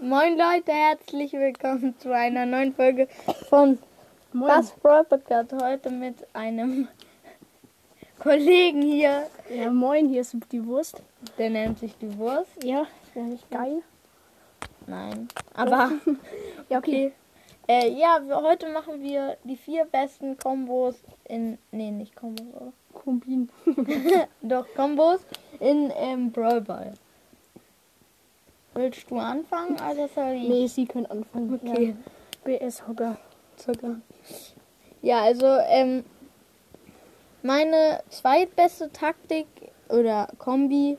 Moin Leute, herzlich willkommen zu einer neuen Folge von. Bass Brawl Podcast. Heute mit einem Kollegen hier, Ja, moin, hier ist die Wurst. der nennt sich die Wurst. Ja, wäre nicht geil. Nein, aber Ja, okay. äh, ja, wir, heute machen wir die vier besten Kombos in, nee, nicht Kombos, oder? Kombin. Doch, Kombos in ähm, Brawl Ball. Willst du anfangen, oder soll ich? Nee, sie können anfangen. Okay. Ja. BS Hocker. Zucker. Ja, also ähm, meine zweitbeste Taktik oder Kombi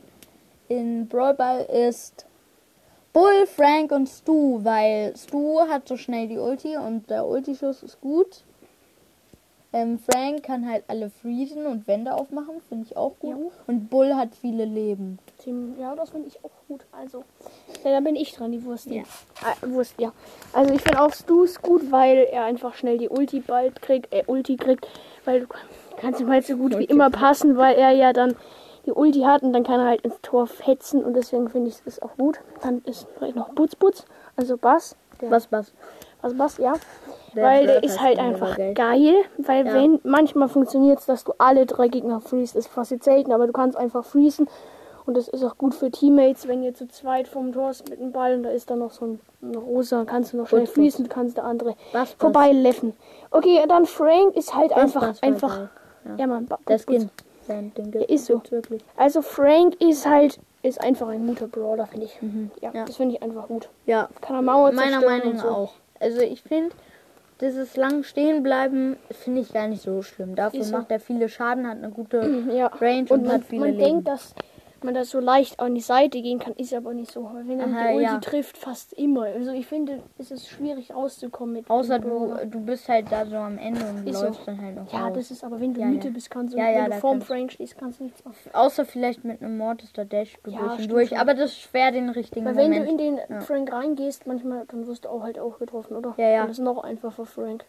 in Brawl Ball ist Bull, Frank und Stu, weil Stu hat so schnell die Ulti und der Ultischuss ist gut. Ähm, Frank kann halt alle freezen und Wände aufmachen, finde ich auch gut. Ja. Und Bull hat viele Leben. Ja, das finde ich auch gut. Also, ja, da bin ich dran, die Wurst. Ja. Ah, Wurst, ja. Also, ich finde auch Stu's gut, weil er einfach schnell die Ulti bald kriegt, äh, Ulti kriegt, weil du kannst ihm halt so gut wie immer passen, weil er ja dann die Ulti hat und dann kann er halt ins Tor fetzen und deswegen finde ich es auch gut. Dann ist vielleicht noch Butz Butz, also Bass. Der, Was, was? Also Bass, ja. Der weil der ist halt einfach Level, geil, weil Ja. wenn manchmal funktioniert es, dass du alle drei Gegner freest, ist fast jetzt selten, aber du kannst einfach freezen und das ist auch gut für Teammates, wenn ihr zu zweit vom Tor ist mit dem Ball und da ist dann noch so ein, ein rosa, kannst du noch schnell freezen, kannst der andere Was, was? vorbeileffen. Okay, dann Frank ist halt Was, einfach was, was, einfach was? Ja. ja man, Der. Skin. Den, den Der ist so. wirklich. Also Frank ist halt ist einfach ein guter Brawler, finde ich. Ja, Ja. das finde ich einfach gut. Ja, Kann er Mauer Meiner Meinung nach so. auch. Also ich finde, dieses lang stehen bleiben finde ich gar nicht so schlimm. Dafür so. macht er viele Schaden, hat eine gute Ja. Range und, Und man, hat viele man Leben. denkt, dass man das so leicht an die Seite gehen kann, ist aber nicht so. Wenn dann Aha, die Ulti ja. trifft, fast immer. Also ich finde, es ist schwierig rauszukommen mit Außer du, du bist halt da so am Ende und Ist so. läufst dann halt noch Ja, raus. das ist aber, wenn du Ja, Mitte ja. bist, kannst du, Ja, ja, wenn du vorm Frank stehst, kannst du nichts machen. Außer vielleicht mit einem Mortis oder Dash du Ja, durch und schon. Aber das ist schwer den richtigen Weil wenn Moment. du in den Ja. Frank reingehst, manchmal, dann wirst du auch halt auch getroffen, oder? Ja, ja. Dann ist noch einfacher Frank.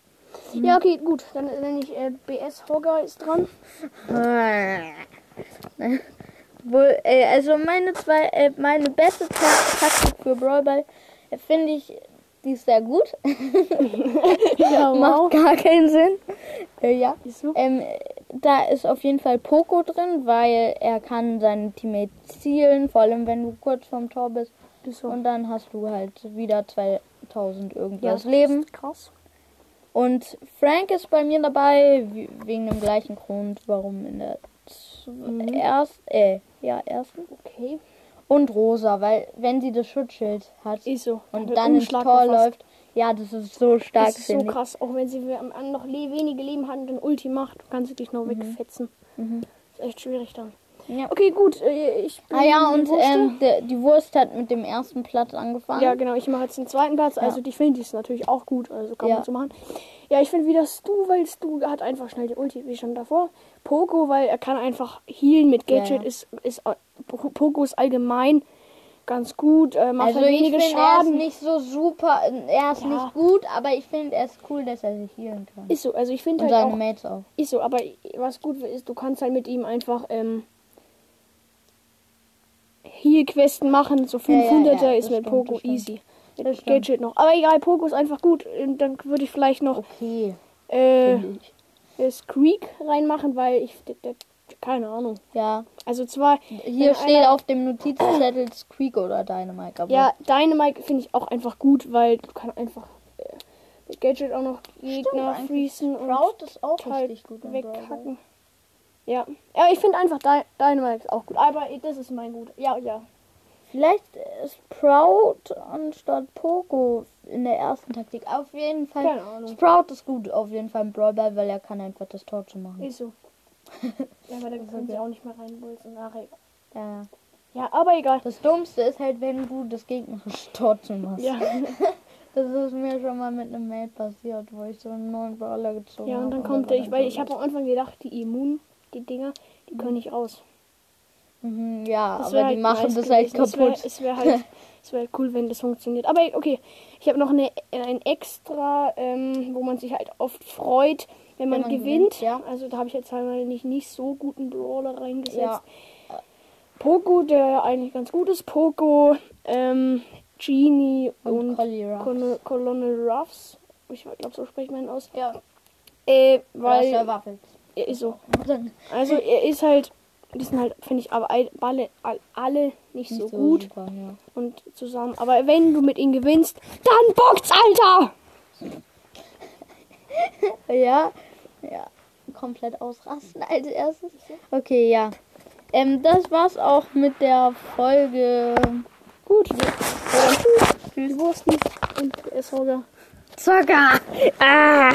Ja, okay, gut. Dann nenne ich äh, BS Hogger ist dran. Wohl, äh, also meine zwei, äh, meine beste Ta Taktik für Brawl Ball äh, finde ich, die ist sehr gut. Ja, Macht gar keinen Sinn. Äh, ja. Ähm, da ist auf jeden Fall Poco drin, weil er kann seine Teammates zielen, vor allem wenn du kurz vorm Tor bist. Ist so. Und dann hast du halt wieder 2000 ja, irgendwas das Leben. ist Krass. Und Frank ist bei mir dabei, wegen dem gleichen Grund, warum in der Mhm. erst, äh, ja, ersten. Okay. Und Rosa, weil wenn sie das Schutzschild hat Ist so. und dann ins Tor fast. läuft, ja, das ist so stark, Das ist so krass, auch wenn sie am Anfang noch wenige Leben hat und dann Ulti macht, kannst du dich noch wegfetzen. Mhm. Ist echt schwierig dann. Ja. Okay, gut, äh, ich bin Ah ja, die und Wurste. ähm, der, die Wurst hat mit dem ersten Platz angefangen. ja, genau, ich mache jetzt den zweiten Platz. Also die finde ich natürlich auch gut, also kann Ja. man so machen. Ja, ich finde wieder Stu, weil Stu hat einfach schnell die Ulti, wie schon davor. Poco, weil er kann einfach healen mit Gadget, ja. ist, ist äh, Po- Poco ist allgemein ganz gut, äh, macht Also halt ich finde, er ist nicht so super, er ist Ja. nicht gut, aber ich finde, er ist cool, dass er sich healen kann. Ist so, also ich finde halt seine auch, Mates auch. Ist so, aber was gut ist, du kannst halt mit ihm einfach ähm, Heal-Questen machen. So Ja, ja, 500er ja, ist mit stimmt, Poco stimmt. easy. Das Mit stimmt. Gadget noch. Aber egal, Poco ist einfach gut. Und Dann würde ich vielleicht noch Okay, äh, Creek reinmachen, weil ich. Keine Ahnung. Ja, Also zwar. hier steht einer- auf dem Notizzettel Squeak oder Dynamite. Aber Ja, Dynamite finde ich auch einfach gut, weil du kannst einfach äh, mit Gadget auch noch Gegner eigentlich. freezen und Sprout ist auch halt richtig gut. weghacken. Ja. Ja, ich finde einfach Dy- Dynamite ist auch gut. Aber das ist mein gut. Ja, ja. Vielleicht ist Sprout anstatt Poco in der ersten Taktik. Auf jeden Fall. Keine Ahnung. Sprout ist gut auf jeden Fall im Brawl Ball, weil er kann einfach das Tor zu machen. Ist so. ja, aber da können sie auch nicht mehr reinbolzen. Ach, egal. Ja. Ja, aber egal. Das Dummste ist halt, wenn du das gegnerische Tor zu machst. Ja. Das ist mir schon mal mit einem Mate passiert, wo ich so einen neuen Brawler gezogen ja, habe. und dann und kommt der, ich, weil ich habe am Anfang gedacht, die Immun, die Dinger, die können nicht aus. Mhm, ja, Das aber wär die halt machen das halt wär- kaputt. Es wäre halt, es wäre cool, wenn das funktioniert. Aber okay, ich habe noch eine, ein extra, ähm, wo man sich halt oft freut, wenn man, man gewinnt. gewinnt, ja. Also da habe ich jetzt einmal nicht, nicht so guten Brawler reingesetzt. Ja. Poco, der eigentlich ganz gut ist. Poco ähm, Genie Und, und. Colonel, Colonel Ruffs. Ich glaube, so spricht man ihn aus. Ja, Äh, weil Waffel. Er ist so. Also er ist halt, die sind halt, finde ich, aber all- alle, all- alle nicht, so, gut Super, ja. und zusammen. Aber wenn du mit ihnen gewinnst, dann bockt's, Alter! Ja, ja, komplett ausrasten als erstes. Okay, ja. Ähm, das war's auch mit der Folge. Gut. Die Wursten und der Sorge. Zucker! Ah!